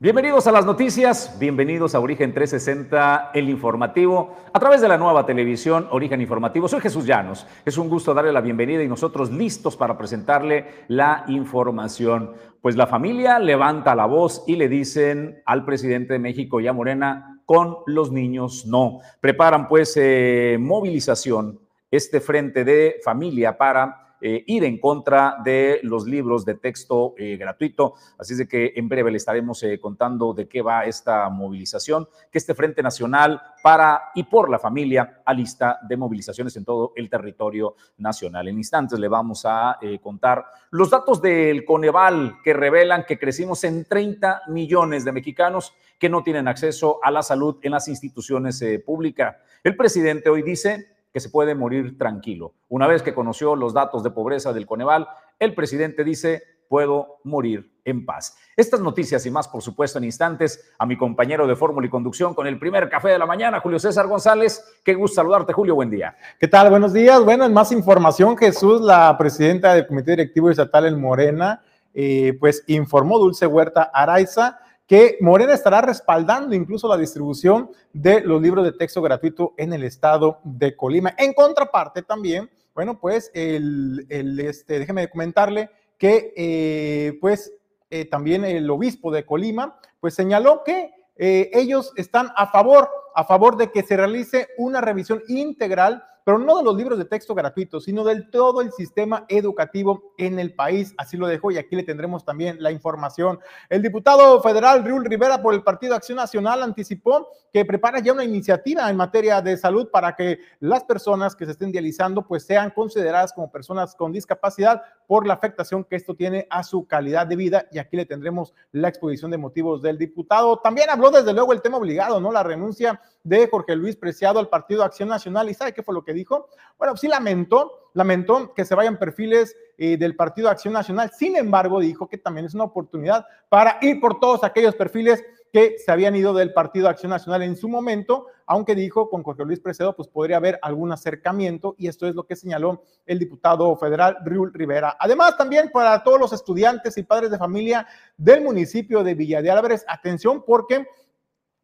Bienvenidos a las noticias, bienvenidos a Origen 360, el informativo, a través de la nueva televisión Origen Informativo. Soy Jesús Llanos, es un gusto darle la bienvenida y nosotros listos para presentarle la información. Pues la familia levanta la voz y le dicen al presidente de México ya Morena, con los niños no. Preparan pues eh, movilización, este frente de familia para eh, ir en contra de los libros de texto eh, gratuito. Así es de que en breve le estaremos eh, contando de qué va esta movilización, que este Frente Nacional para y por la familia a lista de movilizaciones en todo el territorio nacional. En instantes le vamos a contar los datos del Coneval que revelan que crecimos en 30 millones de mexicanos que no tienen acceso a la salud en las instituciones públicas. El presidente hoy dice se puede morir tranquilo. Una vez que conoció los datos de pobreza del Coneval, el presidente dice, puedo morir en paz. Estas noticias y más, por supuesto, en instantes, a mi compañero de Fórmula y Conducción con el primer café de la mañana, Julio César González. Qué gusto saludarte, Julio, buen día. ¿Qué tal? Buenos días. Bueno, en más información, Jesús, la presidenta del Comité Directivo Estatal en Morena, eh, pues informó Dulce Huerta Araiza que Morena estará respaldando incluso la distribución de los libros de texto gratuito en el estado de Colima. En contraparte también, bueno, pues el, este, déjeme comentarle que eh, pues eh, también el obispo de Colima pues señaló que eh, ellos están a favor, a favor de que se realice una revisión integral pero no de los libros de texto gratuitos, sino del todo el sistema educativo en el país. Así lo dejó y aquí le tendremos también la información. El diputado federal Riul Rivera por el Partido Acción Nacional anticipó que prepara ya una iniciativa en materia de salud para que las personas que se estén dializando pues sean consideradas como personas con discapacidad por la afectación que esto tiene a su calidad de vida y aquí le tendremos la exposición de motivos del diputado. También habló desde luego el tema obligado, ¿no? La renuncia de Jorge Luis Preciado al Partido Acción Nacional y ¿sabe qué fue lo que dijo? Bueno, sí lamentó, lamentó que se vayan perfiles eh, del Partido Acción Nacional. Sin embargo, dijo que también es una oportunidad para ir por todos aquellos perfiles que se habían ido del Partido Acción Nacional en su momento, aunque dijo con Jorge Luis Precedo, pues podría haber algún acercamiento y esto es lo que señaló el diputado federal Riul Rivera. Además, también para todos los estudiantes y padres de familia del municipio de Villa de Álvarez, atención porque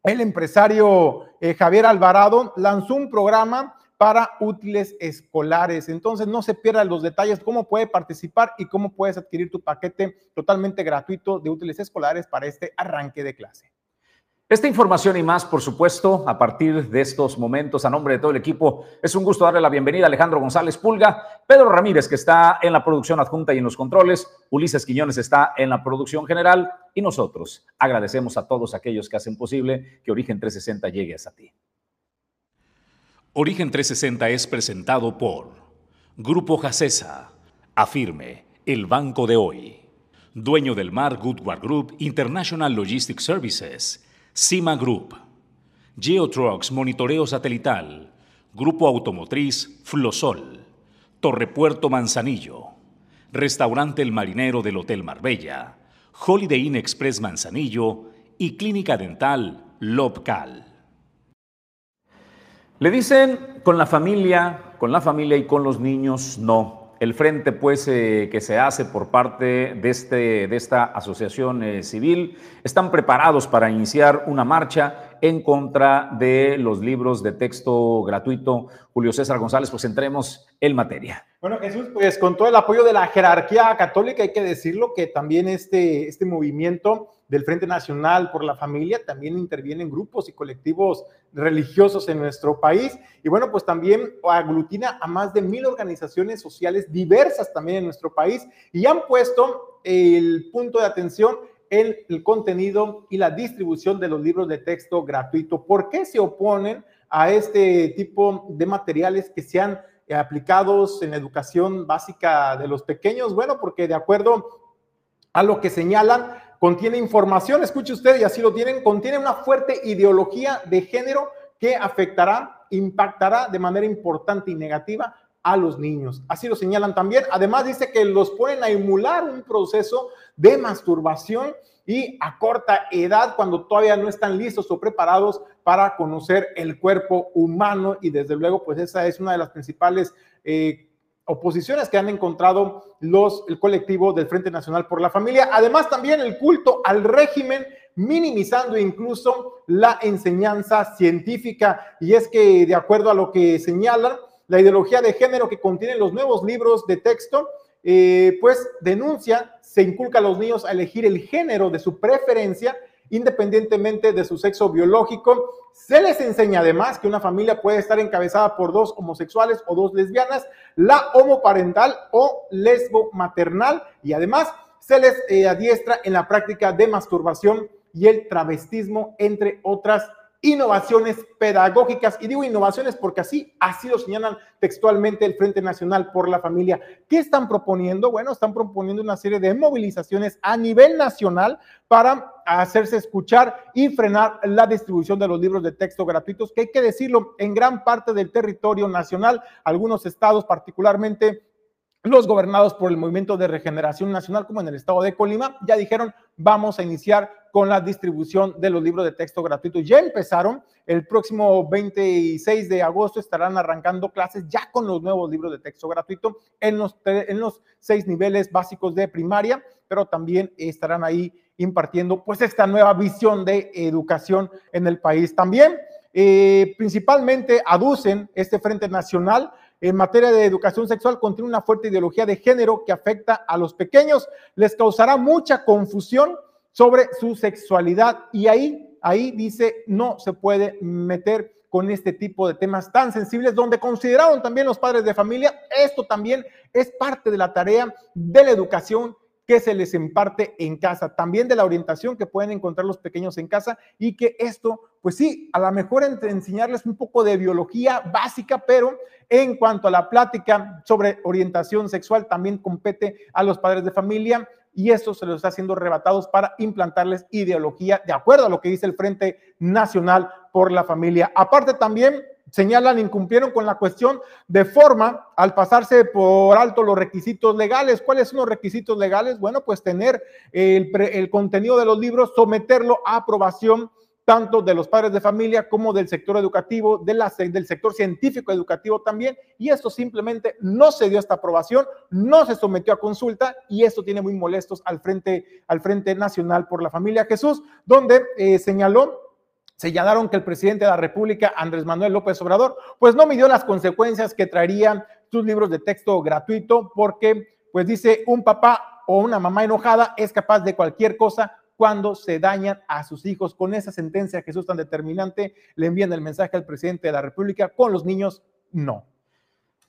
el empresario eh, Javier Alvarado lanzó un programa para útiles escolares. Entonces, no se pierdan los detalles, cómo puede participar y cómo puedes adquirir tu paquete totalmente gratuito de útiles escolares para este arranque de clase. Esta información y más, por supuesto, a partir de estos momentos, a nombre de todo el equipo, es un gusto darle la bienvenida a Alejandro González Pulga, Pedro Ramírez, que está en la producción adjunta y en los controles, Ulises Quiñones está en la producción general y nosotros agradecemos a todos aquellos que hacen posible que Origen 360 llegue hasta ti. Origen 360 es presentado por Grupo Jacesa, Afirme, el banco de hoy, dueño del mar Goodward Group International Logistics Services, Cima Group, Geotrucks Monitoreo Satelital, Grupo Automotriz Flosol, Torrepuerto Manzanillo, Restaurante El Marinero del Hotel Marbella, Holiday Inn Express Manzanillo y Clínica Dental Lobcal. Le dicen con la familia, con la familia y con los niños, no. El frente, pues, eh, que se hace por parte de, este, de esta asociación eh, civil, están preparados para iniciar una marcha en contra de los libros de texto gratuito. Julio César González, pues entremos en materia. Bueno, Jesús, pues con todo el apoyo de la jerarquía católica, hay que decirlo que también este, este movimiento del Frente Nacional por la Familia, también intervienen grupos y colectivos religiosos en nuestro país. Y bueno, pues también aglutina a más de mil organizaciones sociales diversas también en nuestro país y han puesto el punto de atención el contenido y la distribución de los libros de texto gratuito. ¿Por qué se oponen a este tipo de materiales que sean aplicados en educación básica de los pequeños? Bueno, porque de acuerdo a lo que señalan, contiene información, escuche usted, y así lo tienen, contiene una fuerte ideología de género que afectará, impactará de manera importante y negativa a los niños. Así lo señalan también. Además dice que los ponen a emular un proceso de masturbación y a corta edad cuando todavía no están listos o preparados para conocer el cuerpo humano y desde luego pues esa es una de las principales eh, oposiciones que han encontrado los, el colectivo del Frente Nacional por la Familia. Además, también el culto al régimen minimizando incluso la enseñanza científica. Y es que, de acuerdo a lo que señalan, la ideología de género que contienen los nuevos libros de texto, eh, pues denuncia, se inculca a los niños a elegir el género de su preferencia independientemente de su sexo biológico. Se les enseña además que una familia puede estar encabezada por dos homosexuales o dos lesbianas, la homoparental o lesbo maternal y además se les eh, adiestra en la práctica de masturbación y el travestismo, entre otras innovaciones pedagógicas. Y digo innovaciones porque así, así lo señalan textualmente el Frente Nacional por la Familia. ¿Qué están proponiendo? Bueno, están proponiendo una serie de movilizaciones a nivel nacional para hacerse escuchar y frenar la distribución de los libros de texto gratuitos, que hay que decirlo, en gran parte del territorio nacional, algunos estados particularmente los gobernados por el Movimiento de Regeneración Nacional, como en el estado de Colima, ya dijeron, vamos a iniciar con la distribución de los libros de texto gratuitos. Ya empezaron, el próximo 26 de agosto estarán arrancando clases ya con los nuevos libros de texto gratuito en los, en los seis niveles básicos de primaria, pero también estarán ahí impartiendo pues esta nueva visión de educación en el país. También, eh, principalmente, aducen este Frente Nacional en materia de educación sexual contiene una fuerte ideología de género que afecta a los pequeños, les causará mucha confusión sobre su sexualidad. Y ahí, ahí dice, no se puede meter con este tipo de temas tan sensibles, donde consideraron también los padres de familia, esto también es parte de la tarea de la educación que se les imparte en casa, también de la orientación que pueden encontrar los pequeños en casa y que esto, pues sí, a lo mejor enseñarles un poco de biología básica, pero en cuanto a la plática sobre orientación sexual, también compete a los padres de familia y eso se los está haciendo arrebatados para implantarles ideología de acuerdo a lo que dice el Frente Nacional por la Familia. Aparte también señalan incumplieron con la cuestión de forma al pasarse por alto los requisitos legales. ¿Cuáles son los requisitos legales? Bueno, pues tener el, contenido de los libros, someterlo a aprobación tanto de los padres de familia como del sector educativo, de la, del sector científico educativo también, y esto simplemente no se dio esta aprobación, no se sometió a consulta, y esto tiene muy molestos al Frente, al frente Nacional por la Familia Jesús, donde eh, señaló señalaron que el presidente de la República, Andrés Manuel López Obrador, pues no midió las consecuencias que traerían sus libros de texto gratuito porque, pues dice, un papá o una mamá enojada es capaz de cualquier cosa cuando se dañan a sus hijos. Con esa sentencia es tan determinante, le envían el mensaje al presidente de la República, con los niños, no.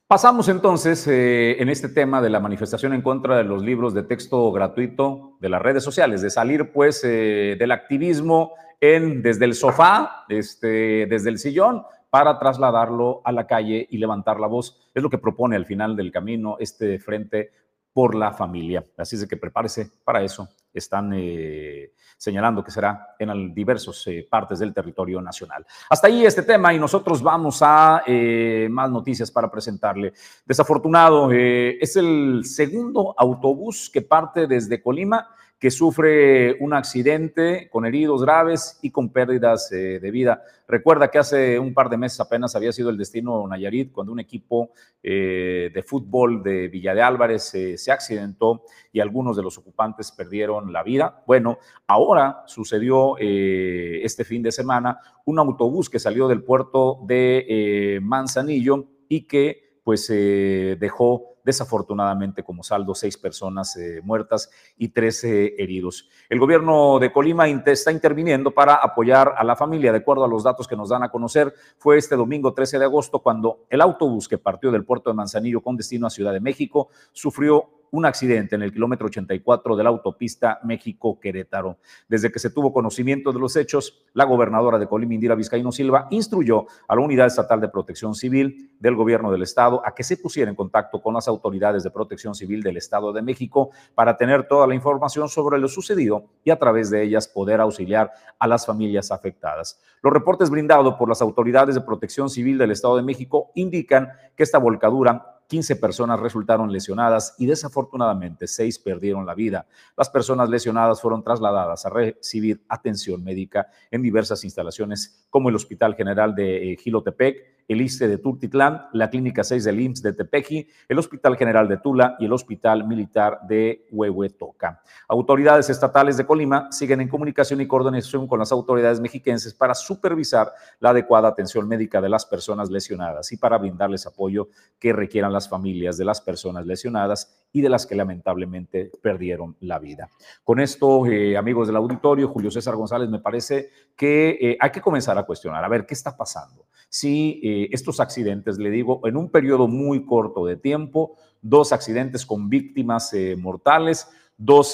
Pasamos entonces eh, en este tema de la manifestación en contra de los libros de texto gratuito de las redes sociales, de salir pues eh, del activismo en, desde el sofá, este, desde el sillón, para trasladarlo a la calle y levantar la voz. Es lo que propone al final del camino este frente por la familia. Así es que prepárese para eso. Están eh, señalando que será en diversas eh, partes del territorio nacional. Hasta ahí este tema y nosotros vamos a eh, más noticias para presentarle. Desafortunado, es el segundo autobús que parte desde Colima que sufre un accidente con heridos graves y con pérdidas eh, de vida. Recuerda que hace un par de meses apenas había sido el destino Nayarit cuando un equipo eh, de fútbol de Villa de Álvarez eh, se accidentó y algunos de los ocupantes perdieron la vida. Bueno, ahora sucedió este fin de semana un autobús que salió del puerto de Manzanillo y que pues dejó desafortunadamente como saldo seis personas eh, muertas y 13 heridos. El gobierno de Colima está interviniendo para apoyar a la familia. De acuerdo a los datos que nos dan a conocer, fue este domingo 13 de agosto cuando el autobús que partió del puerto de Manzanillo con destino a Ciudad de México sufrió un accidente en el kilómetro 84 de la autopista México-Querétaro. Desde que se tuvo conocimiento de los hechos, la gobernadora de Colima, Indira Vizcaíno Silva, instruyó a la Unidad Estatal de Protección Civil del Gobierno del Estado a que se pusiera en contacto con las autoridades de Protección Civil del Estado de México para tener toda la información sobre lo sucedido y a través de ellas poder auxiliar a las familias afectadas. Los reportes brindados por las autoridades de Protección Civil del Estado de México indican que esta volcadura 15 personas resultaron lesionadas y desafortunadamente 6 perdieron la vida. Las personas lesionadas fueron trasladadas a recibir atención médica en diversas instalaciones como el Hospital General de eh, Gilotepec, el ISTE de Turtitlán, la Clínica 6 del IMSS de Tepeji, el Hospital General de Tula y el Hospital Militar de Huehuetoca. Autoridades estatales de Colima siguen en comunicación y coordinación con las autoridades mexiquenses para supervisar la adecuada atención médica de las personas lesionadas y para brindarles apoyo que requieran las familias de las personas lesionadas y de las que lamentablemente perdieron la vida. Con esto, eh, amigos del auditorio, Julio César González, me parece que eh, hay que comenzar a cuestionar, a ver qué está pasando. Si eh, estos accidentes, le digo, en un periodo muy corto de tiempo, dos accidentes con víctimas mortales, dos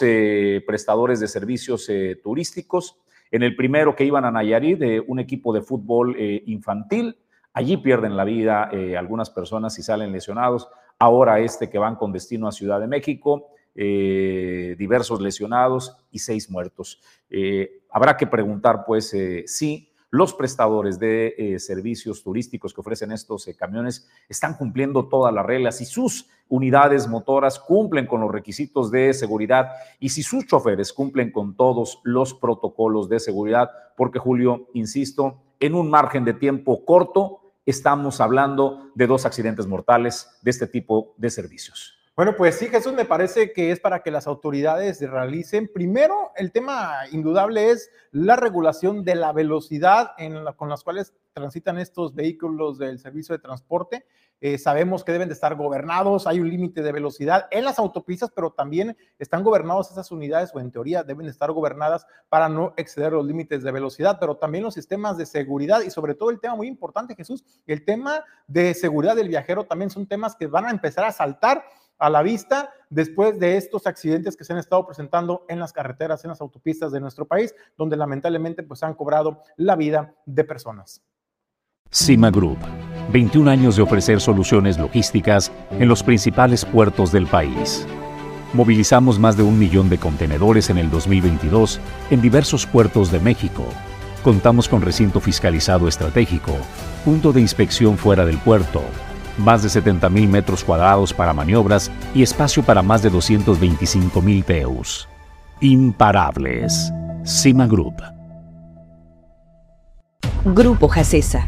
prestadores de servicios turísticos, en el primero que iban a Nayarit, un equipo de fútbol infantil, allí pierden la vida algunas personas y salen lesionados ahora este que van con destino a Ciudad de México, eh, diversos lesionados y seis muertos. Eh, habrá que preguntar, pues, eh, si los prestadores de servicios turísticos que ofrecen estos camiones están cumpliendo todas las reglas, si sus unidades motoras cumplen con los requisitos de seguridad y si sus choferes cumplen con todos los protocolos de seguridad, porque Julio, insisto, en un margen de tiempo corto, estamos hablando de dos accidentes mortales de este tipo de servicios. Bueno, pues sí, Jesús, me parece que es para que las autoridades realicen. Primero, el tema indudable es la regulación de la velocidad en con las cuales transitan estos vehículos del servicio de transporte. Eh, sabemos que deben de estar gobernados, hay un límite de velocidad en las autopistas, pero también están gobernados esas unidades o en teoría deben estar gobernadas para no exceder los límites de velocidad, pero también los sistemas de seguridad y sobre todo el tema muy importante, Jesús, el tema de seguridad del viajero también son temas que van a empezar a saltar a la vista después de estos accidentes que se han estado presentando en las carreteras, en las autopistas de nuestro país, donde lamentablemente pues han cobrado la vida de personas. Cima Group, 21 años de ofrecer soluciones logísticas en los principales puertos del país. Movilizamos más de un millón de contenedores en el 2022 en diversos puertos de México. Contamos con recinto fiscalizado estratégico, punto de inspección fuera del puerto, más de 70 mil metros cuadrados para maniobras y espacio para más de 225 mil TEUs. Imparables. Cima Group. Grupo Jacesa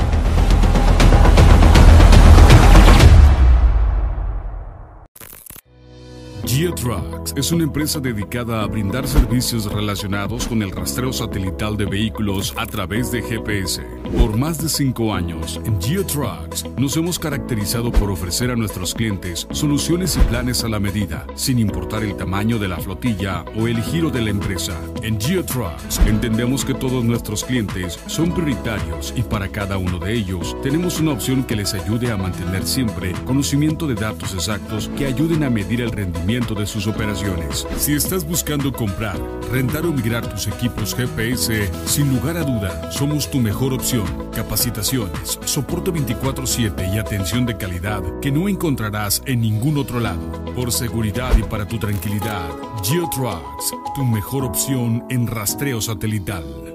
GeoTrucks es una empresa dedicada a brindar servicios relacionados con el rastreo satelital de vehículos a través de GPS. Por más de cinco años, en GeoTrucks nos hemos caracterizado por ofrecer a nuestros clientes soluciones y planes a la medida, sin importar el tamaño de la flotilla o el giro de la empresa. En GeoTrucks entendemos que todos nuestros clientes son prioritarios y para cada uno de ellos tenemos una opción que les ayude a mantener siempre conocimiento de datos exactos que ayuden a medir el rendimiento de sus operaciones. Si estás buscando comprar, rentar o migrar tus equipos GPS, sin lugar a duda, somos tu mejor opción. Capacitaciones, soporte 24/7 y atención de calidad que no encontrarás en ningún otro lado. Por seguridad y para tu tranquilidad, GeoTrucks, tu mejor opción en rastreo satelital.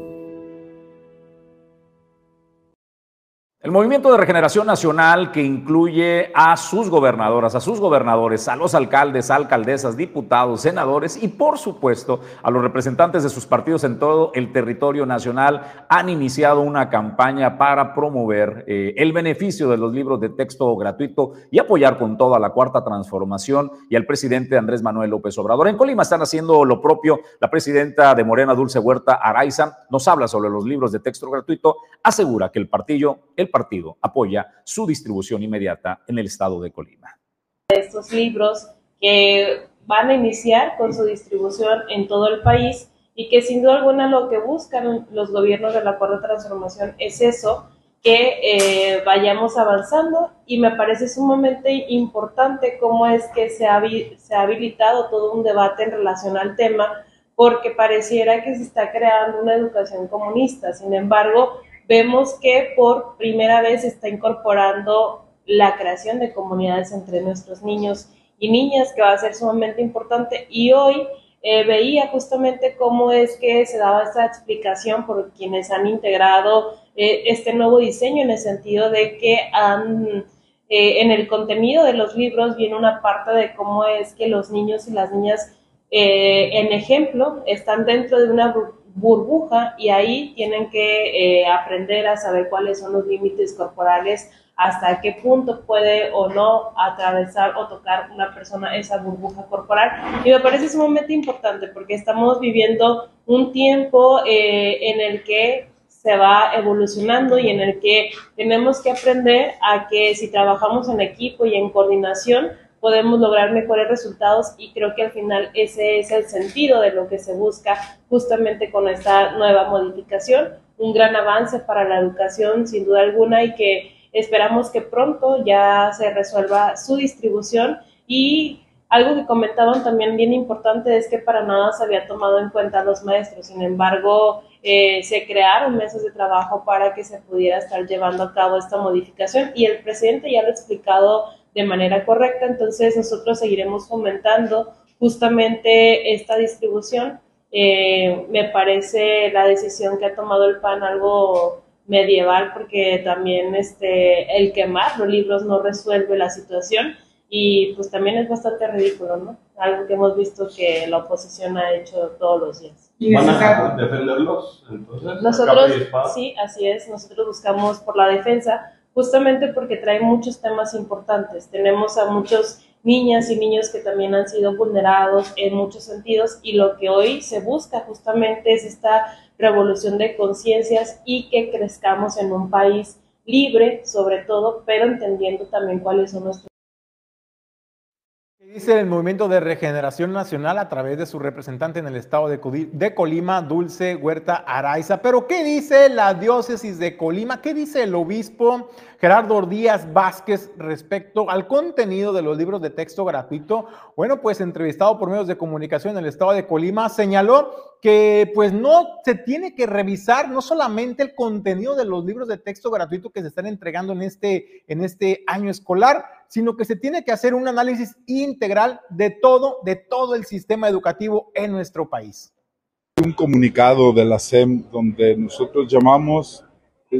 El Movimiento de Regeneración Nacional, que incluye a sus gobernadoras, a sus gobernadores, a los alcaldes, alcaldesas, diputados, senadores y, por supuesto, a los representantes de sus partidos en todo el territorio nacional, han iniciado una campaña para promover eh, el beneficio de los libros de texto gratuito y apoyar con toda la cuarta transformación y al presidente Andrés Manuel López Obrador. En Colima están haciendo lo propio. La presidenta de Morena, Dulce Huerta Araiza, nos habla sobre los libros de texto gratuito, asegura que el partido, el partido apoya su distribución inmediata en el estado de Colima. Estos libros que van a iniciar con su distribución en todo el país y que sin duda alguna lo que buscan los gobiernos de la cuarta transformación es eso, que eh, vayamos avanzando y me parece sumamente importante cómo es que se ha, se ha habilitado todo un debate en relación al tema porque pareciera que se está creando una educación comunista. Sin embargo, vemos que por primera vez se está incorporando la creación de comunidades entre nuestros niños y niñas, que va a ser sumamente importante. Y hoy eh, veía justamente cómo es que se daba esta explicación por quienes han integrado eh, este nuevo diseño en el sentido de que han, eh, en el contenido de los libros viene una parte de cómo es que los niños y las niñas, en ejemplo, están dentro de una burbuja y ahí tienen que aprender a saber cuáles son los límites corporales hasta qué punto puede o no atravesar o tocar una persona esa burbuja corporal. Y me parece sumamente importante porque estamos viviendo un tiempo eh, en el que se va evolucionando y en el que tenemos que aprender a que si trabajamos en equipo y en coordinación, podemos lograr mejores resultados y creo que al final ese es el sentido de lo que se busca justamente con esta nueva modificación. Un gran avance para la educación, sin duda alguna, y que Esperamos que pronto ya se resuelva su distribución y algo que comentaban también bien importante es que para nada se había tomado en cuenta a los maestros. Sin embargo, eh, se crearon meses de trabajo para que se pudiera estar llevando a cabo esta modificación y el presidente ya lo ha explicado de manera correcta. Entonces, nosotros seguiremos fomentando justamente esta distribución. Eh, me parece la decisión que ha tomado el PAN algo medieval porque también este, el quemar los libros no resuelve la situación y pues también es bastante ridículo, ¿no? Algo que hemos visto que la oposición ha hecho todos los días. ¿Van a defenderlos entonces? Nosotros, sí, así es, nosotros buscamos por la defensa justamente porque trae muchos temas importantes. Tenemos a muchos niñas y niños que también han sido vulnerados en muchos sentidos y lo que hoy se busca justamente es esta revolución de conciencias y que crezcamos en un país libre, sobre todo, pero entendiendo también cuáles son nuestros Dice el Movimiento de Regeneración Nacional a través de su representante en el estado de, Colima, Dulce Huerta Araiza. Pero ¿qué dice la diócesis de Colima? ¿Qué dice el obispo Gerardo Díaz Vázquez respecto al contenido de los libros de texto gratuito? Bueno, pues entrevistado por medios de comunicación en el estado de Colima, señaló que pues no se tiene que revisar no solamente el contenido de los libros de texto gratuito que se están entregando en este, en este año escolar, sino que se tiene que hacer un análisis integral de todo, de todo el sistema educativo en nuestro país. Un comunicado de la SEM donde nosotros llamamos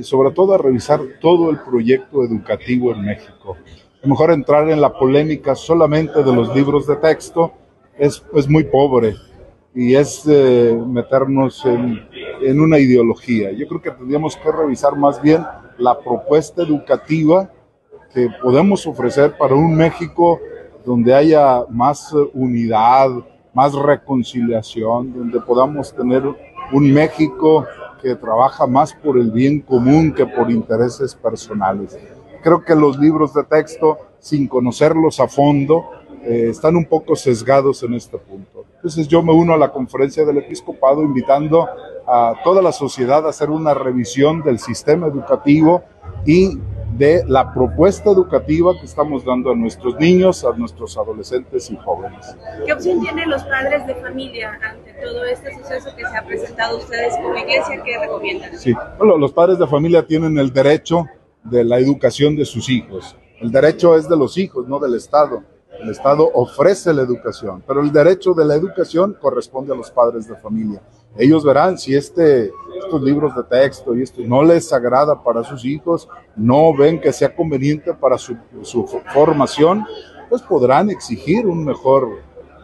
sobre todo a revisar todo el proyecto educativo en México. A lo mejor entrar en la polémica solamente de los libros de texto es, es muy pobre y es eh, meternos en, en una ideología. Yo creo que tendríamos que revisar más bien la propuesta educativa que podemos ofrecer para un México donde haya más eh, unidad, más reconciliación, donde podamos tener un México que trabaja más por el bien común que por intereses personales. Creo que los libros de texto, sin conocerlos a fondo, eh, están un poco sesgados en este punto. Entonces yo me uno a la conferencia del episcopado invitando a toda la sociedad a hacer una revisión del sistema educativo y de la propuesta educativa que estamos dando a nuestros niños, a nuestros adolescentes y jóvenes. ¿Qué opción tienen los padres de familia ante todo este suceso que se ha presentado ustedes como iglesia? ¿Qué recomiendan? Sí, bueno, los padres de familia tienen el derecho de la educación de sus hijos. El derecho es de los hijos, no del Estado. El Estado ofrece la educación, pero el derecho de la educación corresponde a los padres de familia. Ellos verán si este, estos libros de texto y esto no les agrada para sus hijos, no ven que sea conveniente para su, su formación, pues podrán exigir un mejor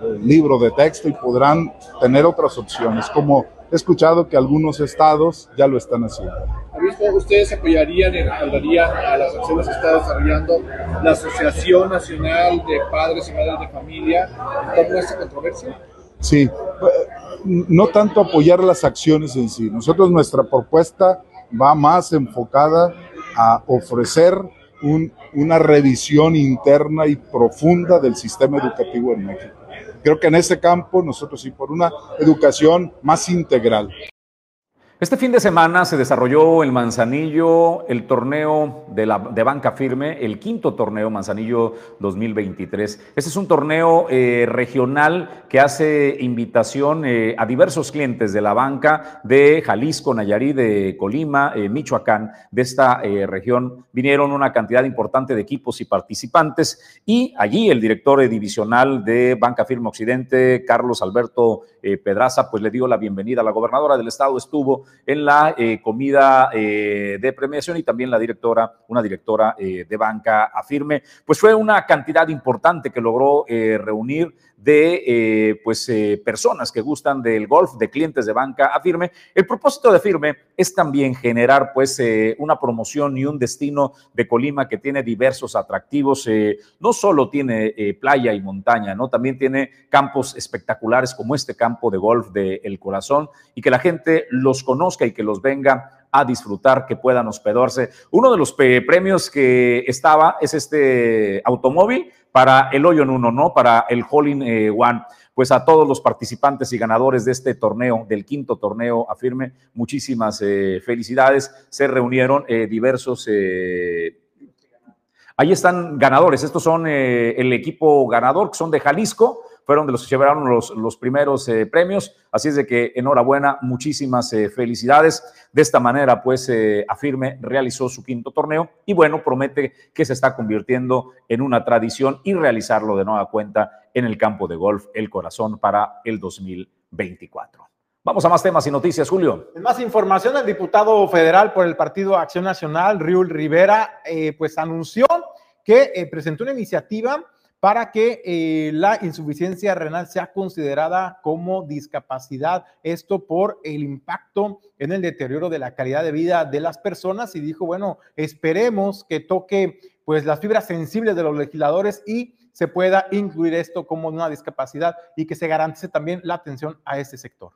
eh, libro de texto y podrán tener otras opciones, como he escuchado que algunos estados ya lo están haciendo. ¿Ustedes apoyarían y respaldarían a las acciones que está desarrollando la Asociación Nacional de Padres y Madres de Familia en torno a esta controversia? Sí, no tanto apoyar las acciones en sí. Nosotros nuestra propuesta va más enfocada a ofrecer una revisión interna y profunda del sistema educativo en México. Creo que en ese campo nosotros sí por una educación más integral. Este fin de semana se desarrolló en Manzanillo el torneo de, la, de banca firme, el quinto torneo Manzanillo 2023. Este es un torneo eh, regional que hace invitación eh, a diversos clientes de la banca de Jalisco, Nayarit, de Colima, eh, Michoacán, de esta región. Vinieron una cantidad importante de equipos y participantes y allí el director divisional de Banca Firme Occidente, Carlos Alberto Pedraza, pues le dio la bienvenida la gobernadora del estado, estuvo en la eh, comida eh, de premiación y también la directora, una directora eh, de banca afirme, pues fue una cantidad importante que logró reunir de pues, personas que gustan del golf, de clientes de banca afirme. El propósito de firme es también generar pues, una promoción y un destino de Colima que tiene diversos atractivos. no solo tiene playa y montaña, ¿no? también tiene campos espectaculares como este campo de golf de El Corazón y que la gente los conoce y que los venga a disfrutar, que puedan hospedarse. Uno de los premios que estaba es este automóvil para el hoyo en uno, ¿no? Para el Holling eh, One. Pues a todos los participantes y ganadores de este torneo, del quinto torneo afirme, muchísimas eh, felicidades. Se reunieron eh, diversos Ahí están ganadores. Estos son el equipo ganador, que son de Jalisco fueron de los que llevaron los, los primeros eh, premios. Así es de que enhorabuena, muchísimas eh, felicidades. De esta manera, pues, eh, Afirme realizó su quinto torneo y bueno, promete que se está convirtiendo en una tradición y realizarlo de nueva cuenta en el campo de golf El Corazón para el 2024. Vamos a más temas y noticias, Julio. Más información, el diputado federal por el Partido Acción Nacional, Riul Rivera, pues anunció que presentó una iniciativa para que eh, la insuficiencia renal sea considerada como discapacidad. Esto por el impacto en el deterioro de la calidad de vida de las personas y dijo, bueno, esperemos que toque pues las fibras sensibles de los legisladores y se pueda incluir esto como una discapacidad y que se garantice también la atención a este sector.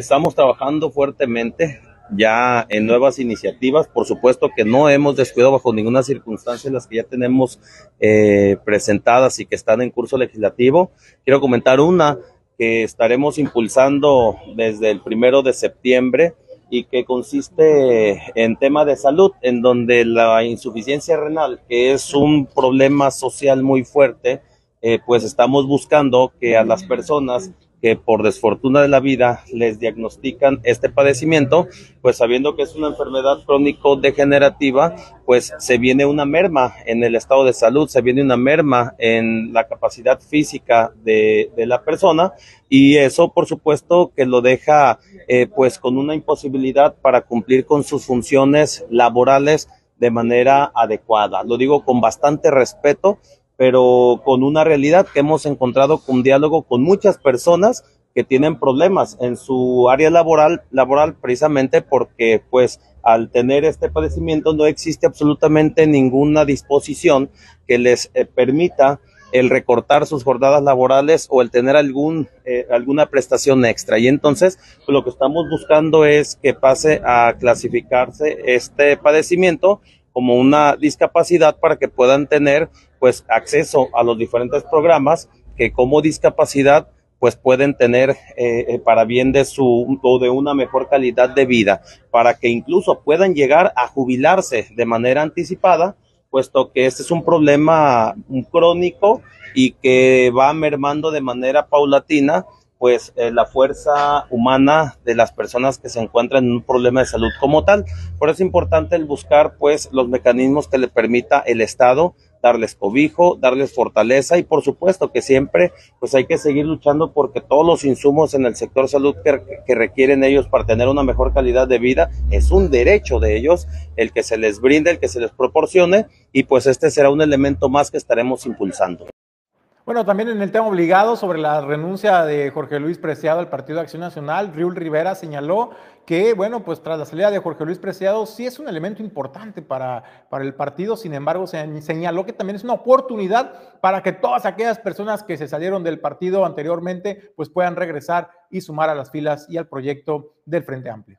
Estamos trabajando fuertemente ya en nuevas iniciativas. Por supuesto que no hemos descuidado bajo ninguna circunstancia las que ya tenemos eh, presentadas y que están en curso legislativo. Quiero comentar una que estaremos impulsando desde el primero de septiembre y que consiste en tema de salud, en donde la insuficiencia renal, que es un problema social muy fuerte, eh, pues estamos buscando que a las personas que por desfortuna de la vida les diagnostican este padecimiento, pues sabiendo que es una enfermedad crónico-degenerativa, pues se viene una merma en el estado de salud, se viene una merma en la capacidad física de, la persona y eso por supuesto que lo deja eh, pues con una imposibilidad para cumplir con sus funciones laborales de manera adecuada. Lo digo con bastante respeto pero con una realidad que hemos encontrado con diálogo con muchas personas que tienen problemas en su área laboral, laboral precisamente porque pues al tener este padecimiento no existe absolutamente ninguna disposición que les eh, permita el recortar sus jornadas laborales o el tener algún, eh, alguna prestación extra. Y entonces pues, lo que estamos buscando es que pase a clasificarse este padecimiento como una discapacidad para que puedan tener pues acceso a los diferentes programas que como discapacidad pues pueden tener eh, eh, para bien de su o de una mejor calidad de vida, para que incluso puedan llegar a jubilarse de manera anticipada, puesto que este es un problema crónico y que va mermando de manera paulatina pues eh, la fuerza humana de las personas que se encuentran en un problema de salud como tal. Por eso es importante el buscar pues los mecanismos que le permita el Estado darles cobijo, darles fortaleza y por supuesto que siempre pues hay que seguir luchando porque todos los insumos en el sector salud que, requieren ellos para tener una mejor calidad de vida es un derecho de ellos el que se les brinde, el que se les proporcione y pues este será un elemento más que estaremos impulsando. Bueno, también en el tema obligado sobre la renuncia de Jorge Luis Preciado al Partido de Acción Nacional, Riul Rivera señaló que, bueno, pues tras la salida de Jorge Luis Preciado sí es un elemento importante para, para el partido, sin embargo, se señaló que también es una oportunidad para que todas aquellas personas que se salieron del partido anteriormente, pues puedan regresar y sumar a las filas y al proyecto del Frente Amplio.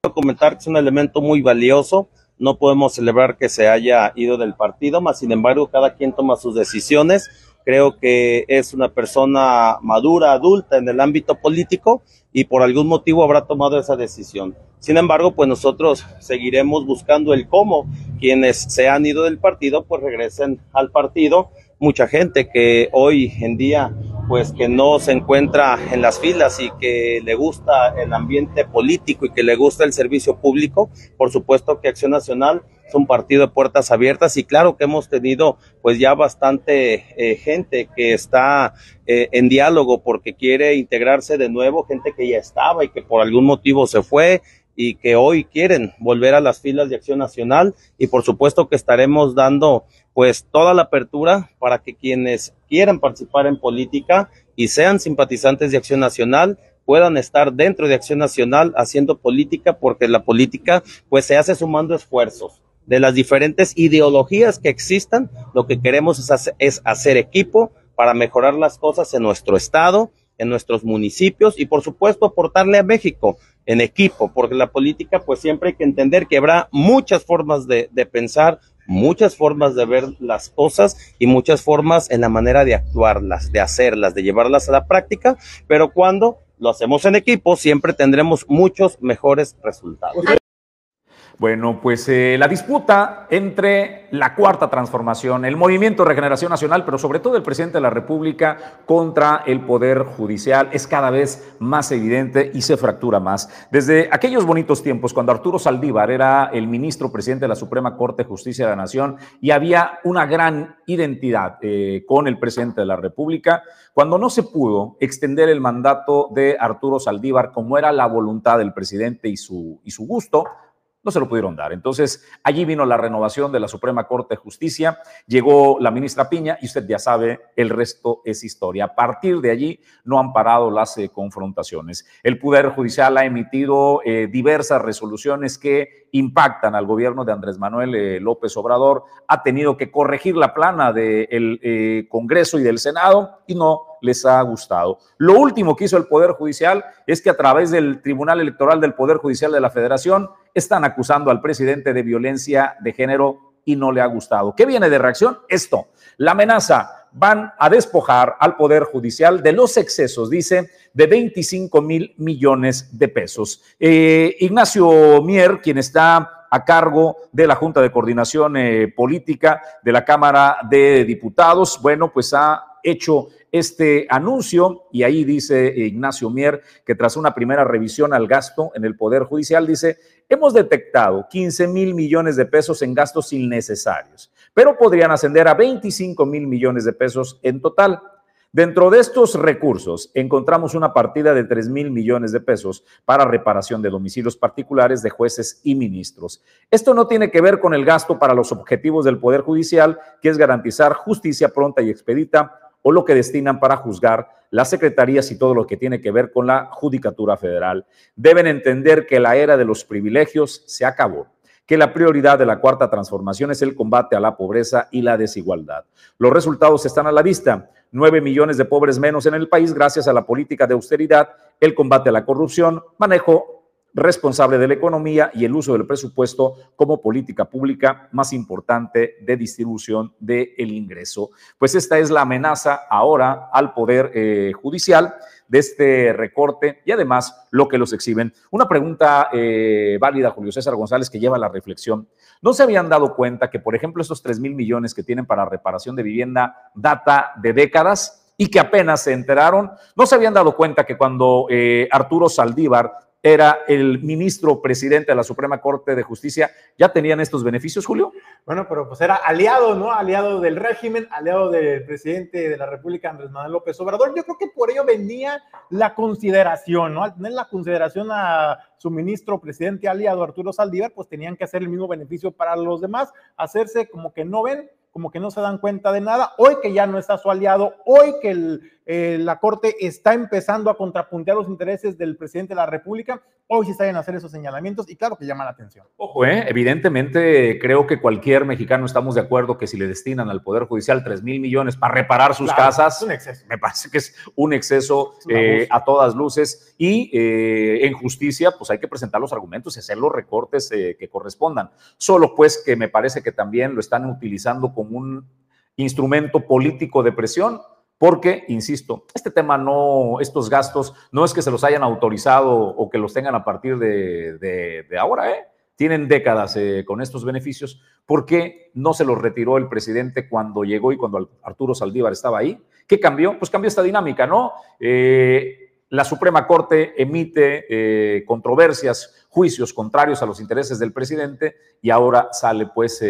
Quiero comentar que es un elemento muy valioso. No podemos celebrar que se haya ido del partido, más sin embargo cada quien toma sus decisiones creo que es una persona madura, adulta en el ámbito político y por algún motivo habrá tomado esa decisión. Sin embargo, pues nosotros seguiremos buscando el cómo quienes se han ido del partido, pues regresen al partido. Mucha gente que hoy en día, pues que no se encuentra en las filas y que le gusta el ambiente político y que le gusta el servicio público, por supuesto que Acción Nacional es un partido de puertas abiertas y claro que hemos tenido pues ya bastante eh, gente que está eh, en diálogo porque quiere integrarse de nuevo, gente que ya estaba y que por algún motivo se fue y que hoy quieren volver a las filas de Acción Nacional. Y por supuesto que estaremos dando pues toda la apertura para que quienes quieran participar en política y sean simpatizantes de Acción Nacional puedan estar dentro de Acción Nacional haciendo política porque la política pues se hace sumando esfuerzos de las diferentes ideologías que existan, lo que queremos es hacer, equipo para mejorar las cosas en nuestro estado, en nuestros municipios y por supuesto aportarle a México en equipo, porque la política pues siempre hay que entender que habrá muchas formas de, de, pensar, muchas formas de ver las cosas y muchas formas en la manera de actuarlas, de hacerlas, de llevarlas a la práctica, pero cuando lo hacemos en equipo siempre tendremos muchos mejores resultados. Bueno, pues eh, la disputa entre la cuarta transformación, el movimiento regeneración nacional, pero sobre todo el presidente de la República contra el Poder Judicial es cada vez más evidente y se fractura más. Desde aquellos bonitos tiempos, cuando Arturo Saldívar era el ministro presidente de la Suprema Corte de Justicia de la Nación y había una gran identidad eh, con el presidente de la República, cuando no se pudo extender el mandato de Arturo Saldívar como era la voluntad del presidente y su, y su gusto, no se lo pudieron dar. Entonces, allí vino la renovación de la Suprema Corte de Justicia, llegó la ministra Piña y usted ya sabe, el resto es historia. A partir de allí no han parado las eh, confrontaciones. El Poder Judicial ha emitido eh, diversas resoluciones que impactan al gobierno de Andrés Manuel eh, López Obrador, ha tenido que corregir la plana del eh, Congreso y del Senado y no les ha gustado. Lo último que hizo el Poder Judicial es que a través del Tribunal Electoral del Poder Judicial de la Federación están acusando al presidente de violencia de género y no le ha gustado. ¿Qué viene de reacción? Esto, la amenaza. Van a despojar al Poder Judicial de los excesos, dice, de 25 mil millones de pesos. Eh, Ignacio Mier, quien está a cargo de la Junta de Coordinación eh, Política de la Cámara de Diputados, bueno, pues ha hecho este anuncio y ahí dice Ignacio Mier que tras una primera revisión al gasto en el Poder Judicial, dice, hemos detectado 15 mil millones de pesos en gastos innecesarios, pero podrían ascender a 25 mil millones de pesos en total. Dentro de estos recursos encontramos una partida de 3 mil millones de pesos para reparación de domicilios particulares de jueces y ministros. Esto no tiene que ver con el gasto para los objetivos del Poder Judicial, que es garantizar justicia pronta y expedita o lo que destinan para juzgar las secretarías y todo lo que tiene que ver con la Judicatura Federal. Deben entender que la era de los privilegios se acabó que la prioridad de la cuarta transformación es el combate a la pobreza y la desigualdad. Los resultados están a la vista. Nueve millones de pobres menos en el país gracias a la política de austeridad, el combate a la corrupción, manejo responsable de la economía y el uso del presupuesto como política pública más importante de distribución del ingreso. Pues esta es la amenaza ahora al Poder eh, Judicial de este recorte y además lo que los exhiben. Una pregunta eh, válida, Julio César González, que lleva a la reflexión. ¿No se habían dado cuenta que, por ejemplo, estos 3 mil millones que tienen para reparación de vivienda data de décadas? y que apenas se enteraron, no se habían dado cuenta que cuando eh, Arturo Saldívar era el ministro presidente de la Suprema Corte de Justicia, ¿ya tenían estos beneficios, Julio? Bueno, pero pues era aliado, ¿no? Aliado del régimen, aliado del presidente de la República, Andrés Manuel López Obrador. Yo creo que por ello venía la consideración, ¿no? Al tener la consideración a su ministro presidente aliado, Arturo Saldívar, pues tenían que hacer el mismo beneficio para los demás, hacerse como que no ven como que no se dan cuenta de nada. Hoy que ya no está su aliado, hoy que el, eh, la Corte está empezando a contrapuntear los intereses del presidente de la República, hoy sí saben hacer esos señalamientos y claro que llama la atención. Ojo, eh, evidentemente creo que cualquier mexicano estamos de acuerdo que si le destinan al Poder Judicial 3 mil millones para reparar sus casas, me parece que es un exceso eh, a todas luces. Y en justicia pues hay que presentar los argumentos y hacer los recortes que correspondan. Solo pues que me parece que también lo están utilizando como un instrumento político de presión, porque, insisto, este tema no, estos gastos, no es que se los hayan autorizado o que los tengan a partir de, ahora, ¿eh? Tienen décadas eh, con estos beneficios. ¿Por qué no se los retiró el presidente cuando llegó y cuando Arturo Saldívar estaba ahí? ¿Qué cambió? Pues cambió esta dinámica, ¿no? Eh, la Suprema Corte emite eh, controversias, juicios contrarios a los intereses del presidente y ahora sale pues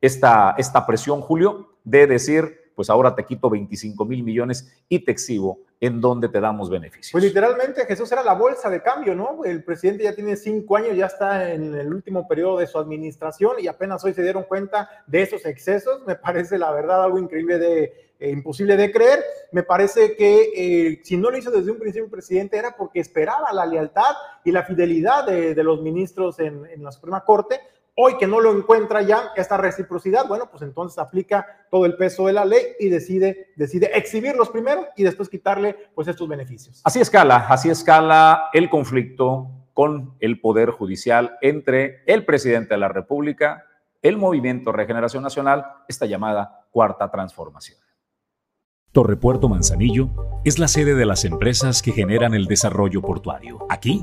esta, esta presión, Julio, de decir, pues ahora te quito 25 mil millones y te exhibo en donde te damos beneficios. Pues literalmente Jesús era la bolsa de cambio, ¿no? El presidente ya tiene cinco años, ya está en el último periodo de su administración y apenas hoy se dieron cuenta de esos excesos. Me parece la verdad algo increíble de eh, imposible de creer. Me parece que eh, si no lo hizo desde un principio el presidente era porque esperaba la lealtad y la fidelidad de, los ministros en, la Suprema Corte. Hoy que no lo encuentra ya esta reciprocidad, bueno, pues entonces aplica todo el peso de la ley y decide, decide exhibirlos primero y después quitarle pues estos beneficios. Así escala, así escala el conflicto con el Poder Judicial entre el presidente de la República, el Movimiento Regeneración Nacional, esta llamada Cuarta Transformación. Torrepuerto Manzanillo es la sede de las empresas que generan el desarrollo portuario. Aquí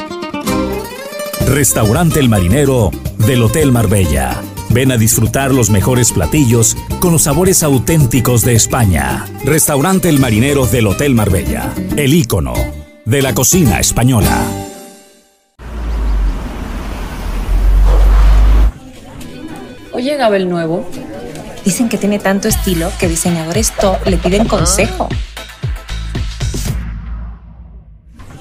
Restaurante El Marinero del Hotel Marbella. Ven a disfrutar los mejores platillos con los sabores auténticos de España. Restaurante El Marinero del Hotel Marbella. El ícono de la cocina española. Oye, Gabel Nuevo. Dicen que tiene tanto estilo que diseñadores top le piden consejo.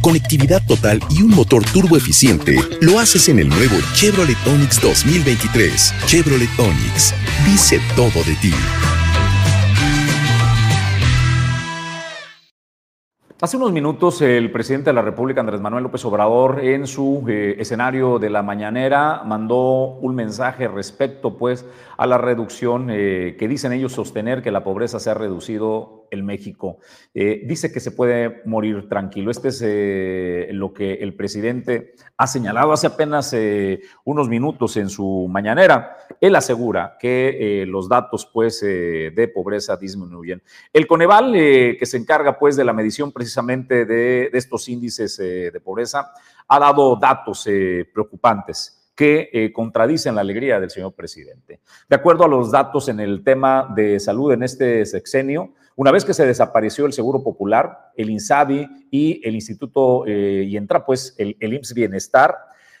conectividad total y un motor turbo eficiente, lo haces en el nuevo Chevrolet Onix 2023. Chevrolet Onix dice todo de ti. Hace unos minutos el presidente de la República, Andrés Manuel López Obrador, en su eh, escenario de la mañanera, mandó un mensaje respecto pues a la reducción eh, que dicen ellos sostener que la pobreza se ha reducido el México. Eh, dice que se puede morir tranquilo. Este es eh, lo que el presidente ha señalado hace apenas eh, unos minutos en su mañanera. Él asegura que los datos pues, de pobreza disminuyen. El Coneval, que se encarga pues, de la medición precisamente de, de estos índices de pobreza, ha dado datos preocupantes que contradicen la alegría del señor presidente. De acuerdo a los datos en el tema de salud en este sexenio, una vez que se desapareció el Seguro Popular, el INSABI y el Instituto, eh, y entra pues el, el IMSS Bienestar,